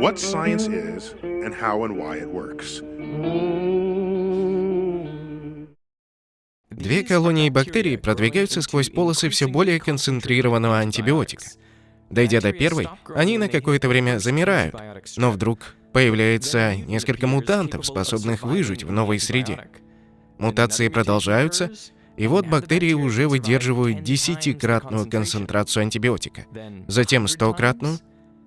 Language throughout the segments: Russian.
what science is and how and why it works. Две колонии бактерий продвигаются сквозь полосы все более концентрированного антибиотика. Дойдя до первой, они на какое-то время замирают, но вдруг появляется несколько мутантов, способных выжить в новой среде. Мутации продолжаются, и вот бактерии уже выдерживают десятикратную концентрацию антибиотика, затем стократную,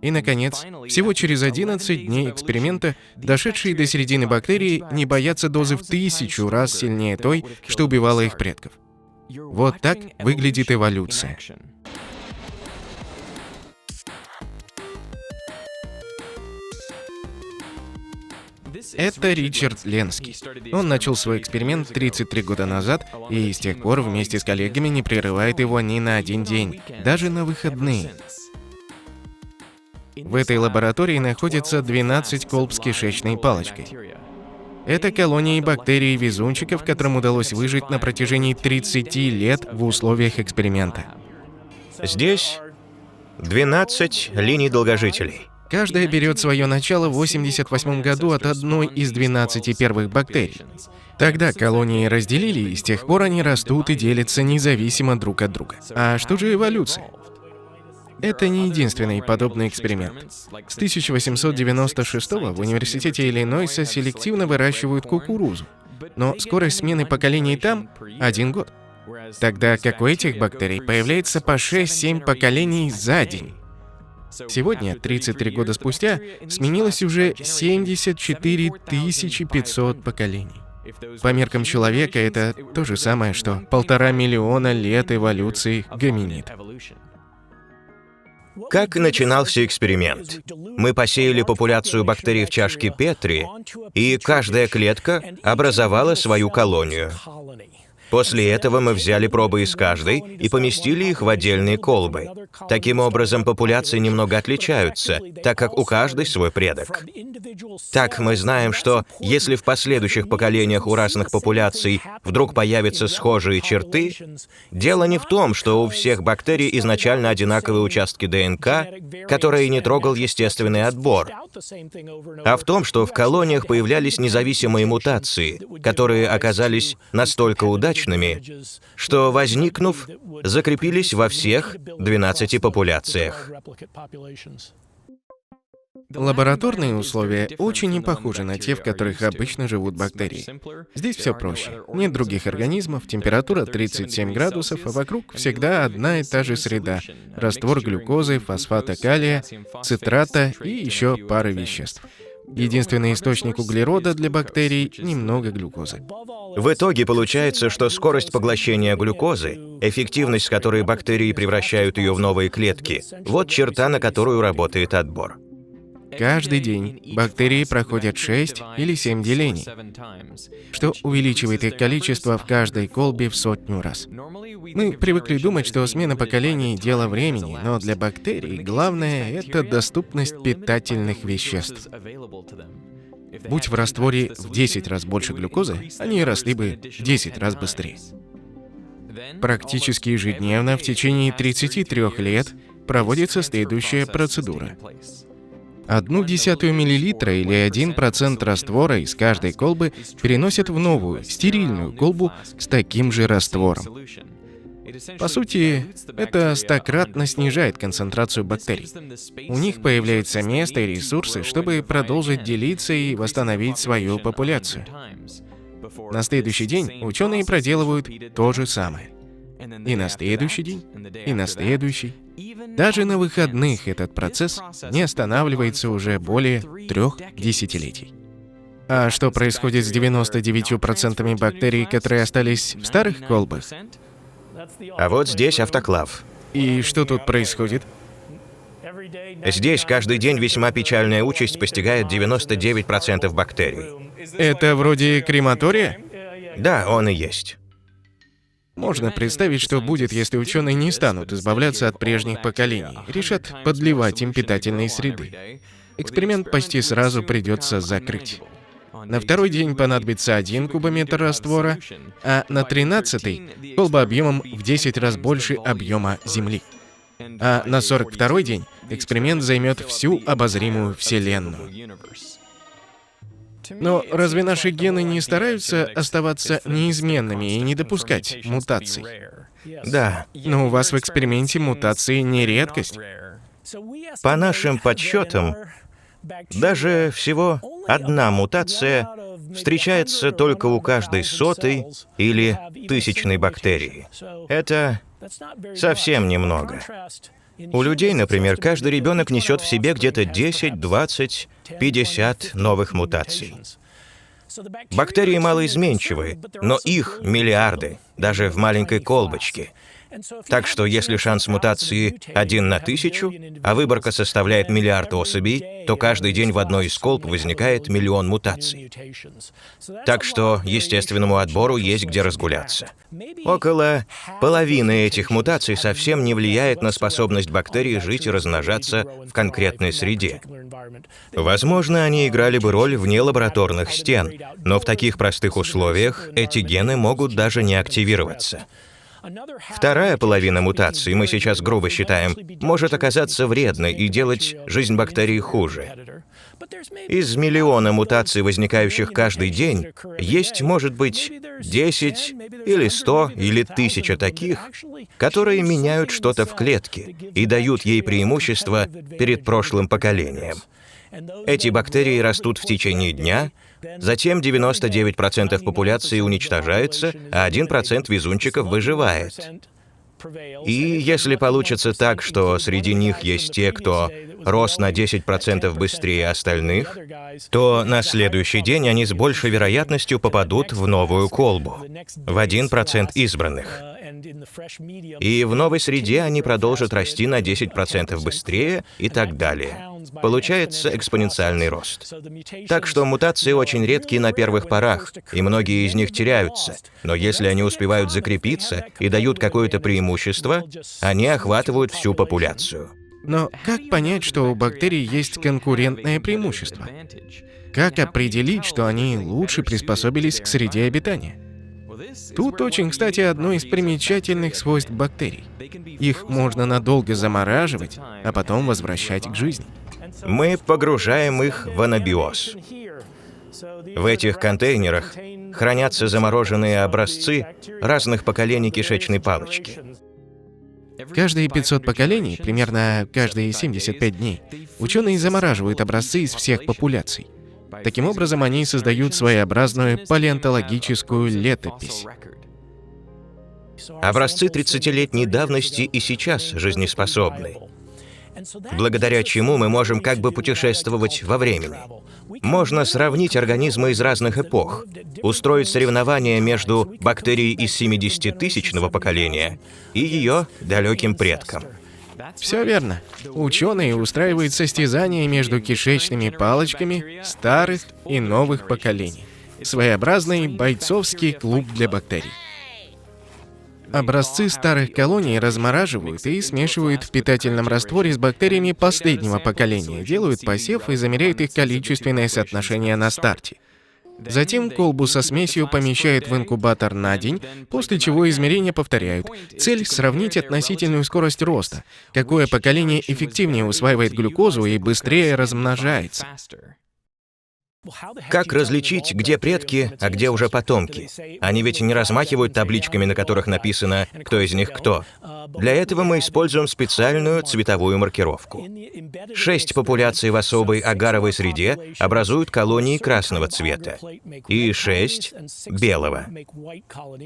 и, наконец, всего через 11 дней эксперимента дошедшие до середины бактерии не боятся дозы в тысячу раз сильнее той, что убивала их предков. Вот так выглядит эволюция. Это Ричард Ленский. Он начал свой эксперимент 33 года назад и с тех пор вместе с коллегами не прерывает его ни на один день, даже на выходные. В этой лаборатории находится 12 колб с кишечной палочкой. Это колонии бактерий-везунчиков, которым удалось выжить на протяжении 30 лет в условиях эксперимента. Здесь 12 линий долгожителей. Каждая берет свое начало в 88 году от одной из 12 первых бактерий. Тогда колонии разделили, и с тех пор они растут и делятся независимо друг от друга. А что же эволюция? Это не единственный подобный эксперимент. С 1896 в Университете Иллинойса селективно выращивают кукурузу, но скорость смены поколений там – один год. Тогда как у этих бактерий появляется по 6-7 поколений за день. Сегодня, 33 года спустя, сменилось уже 74 500 поколений. По меркам человека это то же самое, что полтора миллиона лет эволюции гоминид. Как начинался эксперимент? Мы посеяли популяцию бактерий в чашке Петри, и каждая клетка образовала свою колонию. После этого мы взяли пробы из каждой и поместили их в отдельные колбы. Таким образом, популяции немного отличаются, так как у каждой свой предок. Так мы знаем, что если в последующих поколениях у разных популяций вдруг появятся схожие черты, дело не в том, что у всех бактерий изначально одинаковые участки ДНК, которые не трогал естественный отбор, а в том, что в колониях появлялись независимые мутации, которые оказались настолько удачными, удачными, что, возникнув, закрепились во всех 12 популяциях. Лабораторные условия очень не похожи на те, в которых обычно живут бактерии. Здесь все проще. Нет других организмов, температура 37 градусов, а вокруг всегда одна и та же среда. Раствор глюкозы, фосфата калия, цитрата и еще пары веществ. Единственный источник углерода для бактерий – немного глюкозы. В итоге получается, что скорость поглощения глюкозы, эффективность, с которой бактерии превращают ее в новые клетки, вот черта, на которую работает отбор. Каждый день бактерии проходят 6 или 7 делений, что увеличивает их количество в каждой колбе в сотню раз. Мы привыкли думать, что смена поколений – дело времени, но для бактерий главное – это доступность питательных веществ. Будь в растворе в 10 раз больше глюкозы, они росли бы в 10 раз быстрее. Практически ежедневно в течение 33 лет проводится следующая процедура. Одну десятую миллилитра или один процент раствора из каждой колбы переносят в новую, стерильную колбу с таким же раствором. По сути, это стократно снижает концентрацию бактерий. У них появляется место и ресурсы, чтобы продолжить делиться и восстановить свою популяцию. На следующий день ученые проделывают то же самое. И на следующий день, и на следующий. Даже на выходных этот процесс не останавливается уже более трех десятилетий. А что происходит с 99% бактерий, которые остались в старых колбах? А вот здесь автоклав. И что тут происходит? Здесь каждый день весьма печальная участь постигает 99% бактерий. Это вроде крематория? Да, он и есть. Можно представить, что будет, если ученые не станут избавляться от прежних поколений, решат подливать им питательные среды. Эксперимент почти сразу придется закрыть. На второй день понадобится один кубометр раствора, а на тринадцатый — колба объемом в 10 раз больше объема Земли. а на 42-й день эксперимент займет всю обозримую Вселенную. Но разве наши гены не стараются оставаться неизменными и не допускать мутаций? Да, Но у вас в эксперименте мутации не редкость. по нашим подсчетам, даже всего одна мутация встречается только у каждой сотой или тысячной бактерии. Это совсем немного. У людей, например, каждый ребенок несет в себе где-то 10, 20, 50 новых мутаций. Бактерии малоизменчивы, но их миллиарды, даже в маленькой колбочке. Так что если шанс мутации один на тысячу, а выборка составляет миллиард особей, то каждый день в одной из колб возникает миллион мутаций. Так что естественному отбору есть где разгуляться. Около половины этих мутаций совсем не влияет на способность бактерий жить и размножаться в конкретной среде. Возможно, они играли бы роль вне лабораторных стен, но в таких простых условиях эти гены могут даже не активироваться. Вторая половина мутаций, мы сейчас грубо считаем, может оказаться вредной и делать жизнь бактерий хуже. Из миллиона мутаций, возникающих каждый день, есть, может быть, 10 или 100 или 1000 таких, которые меняют что-то в клетке и дают ей преимущество перед прошлым поколением. Эти бактерии растут в течение дня, затем 99% популяции уничтожается, а 1% везунчиков выживает. И если получится так, что среди них есть те, кто рос на 10% быстрее остальных, то на следующий день они с большей вероятностью попадут в новую колбу, в 1% избранных. И в новой среде они продолжат расти на 10% быстрее и так далее. Получается экспоненциальный рост. Так что мутации очень редкие на первых порах, и многие из них теряются. Но если они успевают закрепиться и дают какое-то преимущество, они охватывают всю популяцию. Но как понять, что у бактерий есть конкурентное преимущество? Как определить, что они лучше приспособились к среде обитания? Тут очень, кстати, одно из примечательных свойств бактерий. Их можно надолго замораживать, а потом возвращать к жизни. Мы погружаем их в анабиоз. В этих контейнерах хранятся замороженные образцы разных поколений кишечной палочки. Каждые 500 поколений, примерно каждые 75 дней, ученые замораживают образцы из всех популяций. Таким образом, они создают своеобразную палеонтологическую летопись. Образцы 30-летней давности и сейчас жизнеспособны, благодаря чему мы можем как бы путешествовать во времени. Можно сравнить организмы из разных эпох, устроить соревнования между бактерией из 70-тысячного поколения и ее далеким предком. Все верно. Ученые устраивают состязания между кишечными палочками старых и новых поколений. Своеобразный бойцовский клуб для бактерий. Образцы старых колоний размораживают и смешивают в питательном растворе с бактериями последнего поколения, делают посев и замеряют их количественное соотношение на старте. Затем колбу со смесью помещают в инкубатор на день, после чего измерения повторяют. Цель — сравнить относительную скорость роста. Какое поколение эффективнее усваивает глюкозу и быстрее размножается. Как различить, где предки, а где уже потомки? Они ведь не размахивают табличками, на которых написано, кто из них кто. Для этого мы используем специальную цветовую маркировку. Шесть популяций в особой агаровой среде образуют колонии красного цвета и шесть — белого.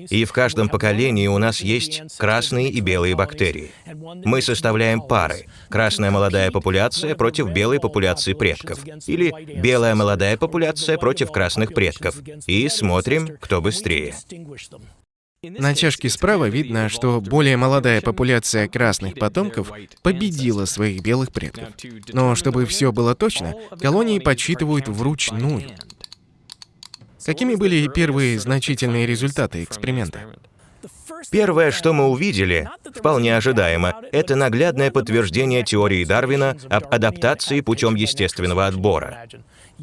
И в каждом поколении у нас есть красные и белые бактерии. Мы составляем пары. Красная молодая популяция против белой популяции предков. Или белая молодая популяция против красных предков. И смотрим, кто быстрее. На чашке справа видно, что более молодая популяция красных потомков победила своих белых предков. Но чтобы все было точно, колонии подсчитывают вручную. Какими были первые значительные результаты эксперимента? Первое, что мы увидели, вполне ожидаемо, это наглядное подтверждение теории Дарвина об адаптации путем естественного отбора.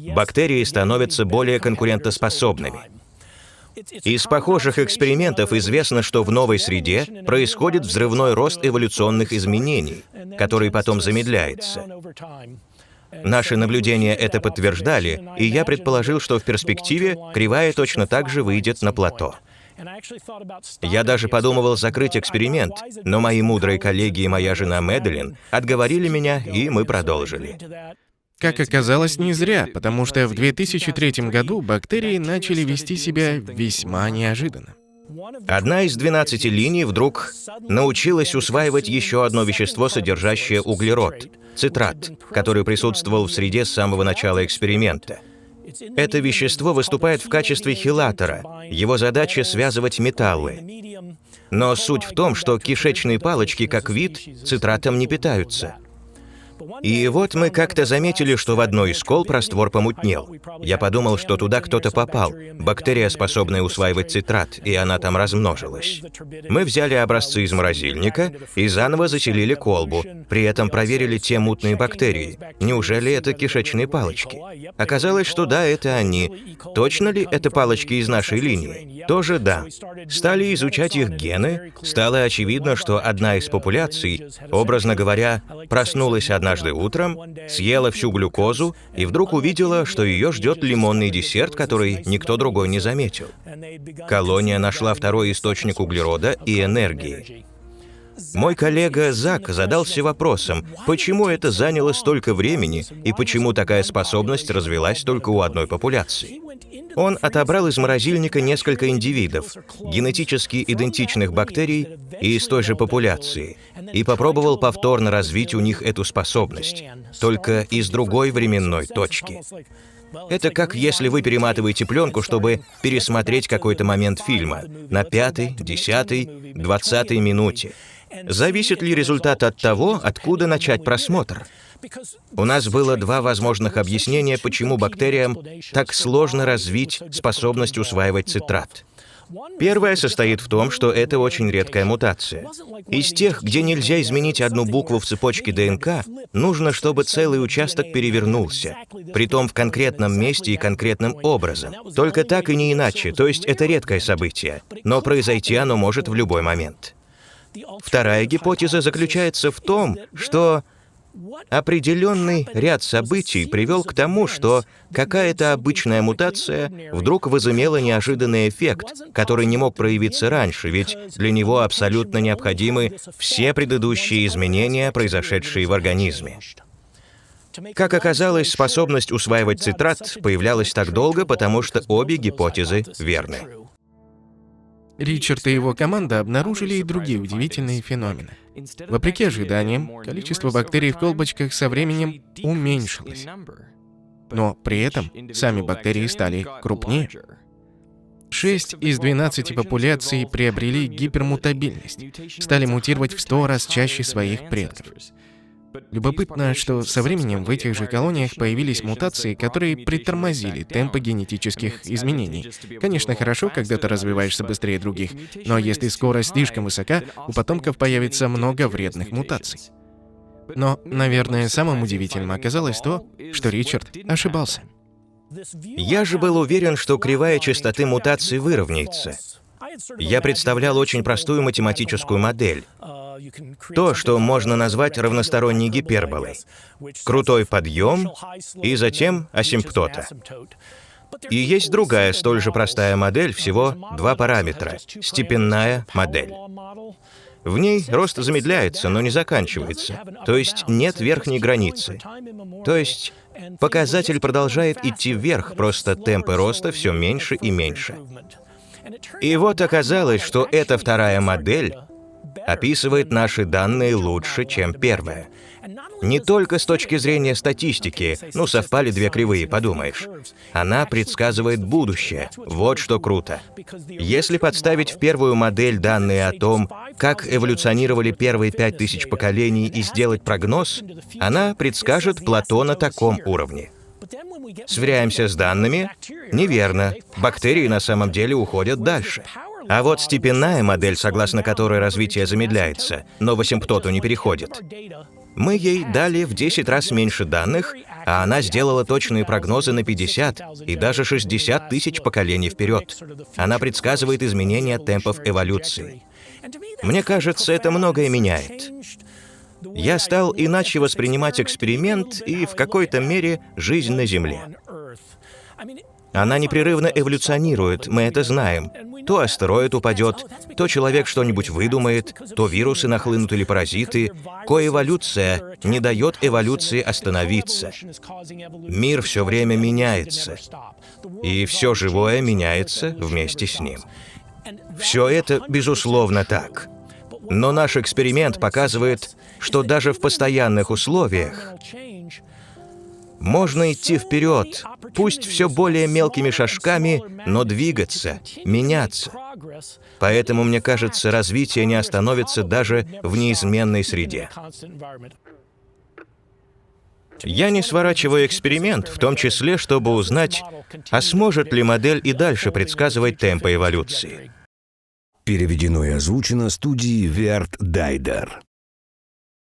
Бактерии становятся более конкурентоспособными. Из похожих экспериментов известно, что в новой среде происходит взрывной рост эволюционных изменений, который потом замедляется. Наши наблюдения это подтверждали, и я предположил, что в перспективе кривая точно так же выйдет на плато. Я даже подумывал закрыть эксперимент, но мои мудрые коллеги и моя жена Мэдалин отговорили меня, и мы продолжили. Как оказалось, не зря, потому что в 2003 году бактерии начали вести себя весьма неожиданно. Одна из 12 линий вдруг научилась усваивать еще одно вещество, содержащее углерод – цитрат, который присутствовал в среде с самого начала эксперимента. Это вещество выступает в качестве хилатора. Его задача — связывать металлы. Но суть в том, что кишечные палочки, как вид, цитратом не питаются — и вот мы как-то заметили, что в одной из колб раствор помутнел. Я подумал, что туда кто-то попал. Бактерия, способная усваивать цитрат, и она там размножилась. Мы взяли образцы из морозильника и заново заселили колбу. При этом проверили те мутные бактерии. Неужели это кишечные палочки? Оказалось, что да, это они. Точно ли это палочки из нашей линии? Тоже да. Стали изучать их гены. Стало очевидно, что одна из популяций, образно говоря, проснулась одна однажды утром, съела всю глюкозу и вдруг увидела, что ее ждет лимонный десерт, который никто другой не заметил. Колония нашла второй источник углерода и энергии. Мой коллега Зак задался вопросом, почему это заняло столько времени и почему такая способность развилась только у одной популяции. Он отобрал из морозильника несколько индивидов, генетически идентичных бактерий и из той же популяции, и попробовал повторно развить у них эту способность, только из другой временной точки. Это как если вы перематываете пленку, чтобы пересмотреть какой-то момент фильма на пятой, десятой, двадцатой минуте. Зависит ли результат от того, откуда начать просмотр? У нас было два возможных объяснения, почему бактериям так сложно развить способность усваивать цитрат. Первое состоит в том, что это очень редкая мутация. Из тех, где нельзя изменить одну букву в цепочке ДНК, нужно, чтобы целый участок перевернулся, притом в конкретном месте и конкретным образом. Только так и не иначе, то есть это редкое событие, но произойти оно может в любой момент. Вторая гипотеза заключается в том, что Определенный ряд событий привел к тому, что какая-то обычная мутация вдруг возымела неожиданный эффект, который не мог проявиться раньше, ведь для него абсолютно необходимы все предыдущие изменения, произошедшие в организме. Как оказалось, способность усваивать цитрат появлялась так долго, потому что обе гипотезы верны. Ричард и его команда обнаружили и другие удивительные феномены. Вопреки ожиданиям, количество бактерий в колбочках со временем уменьшилось. Но при этом сами бактерии стали крупнее. 6 из 12 популяций приобрели гипермутабильность, стали мутировать в 100 раз чаще своих предков. Любопытно, что со временем в этих же колониях появились мутации, которые притормозили темпы генетических изменений. Конечно, хорошо, когда ты развиваешься быстрее других, но если скорость слишком высока, у потомков появится много вредных мутаций. Но, наверное, самым удивительным оказалось то, что Ричард ошибался. Я же был уверен, что кривая частоты мутаций выровняется. Я представлял очень простую математическую модель. То, что можно назвать равносторонней гиперболой. Крутой подъем и затем асимптота. И есть другая, столь же простая модель, всего два параметра. Степенная модель. В ней рост замедляется, но не заканчивается. То есть нет верхней границы. То есть показатель продолжает идти вверх, просто темпы роста все меньше и меньше. И вот оказалось, что эта вторая модель описывает наши данные лучше, чем первая. Не только с точки зрения статистики, ну совпали две кривые, подумаешь. Она предсказывает будущее. Вот что круто. Если подставить в первую модель данные о том, как эволюционировали первые пять тысяч поколений и сделать прогноз, она предскажет плато на таком уровне. Сверяемся с данными? Неверно. Бактерии на самом деле уходят дальше. А вот степенная модель, согласно которой развитие замедляется, но в асимптоту не переходит. Мы ей дали в 10 раз меньше данных, а она сделала точные прогнозы на 50 и даже 60 тысяч поколений вперед. Она предсказывает изменения темпов эволюции. Мне кажется, это многое меняет. Я стал иначе воспринимать эксперимент и в какой-то мере жизнь на Земле. Она непрерывно эволюционирует, мы это знаем. То астероид упадет, то человек что-нибудь выдумает, то вирусы нахлынут или паразиты. Коэволюция не дает эволюции остановиться. Мир все время меняется, и все живое меняется вместе с ним. Все это, безусловно, так. Но наш эксперимент показывает, что даже в постоянных условиях можно идти вперед, пусть все более мелкими шажками, но двигаться, меняться. Поэтому, мне кажется, развитие не остановится даже в неизменной среде. Я не сворачиваю эксперимент, в том числе, чтобы узнать, а сможет ли модель и дальше предсказывать темпы эволюции. Переведено и озвучено студией Верт Дайдер.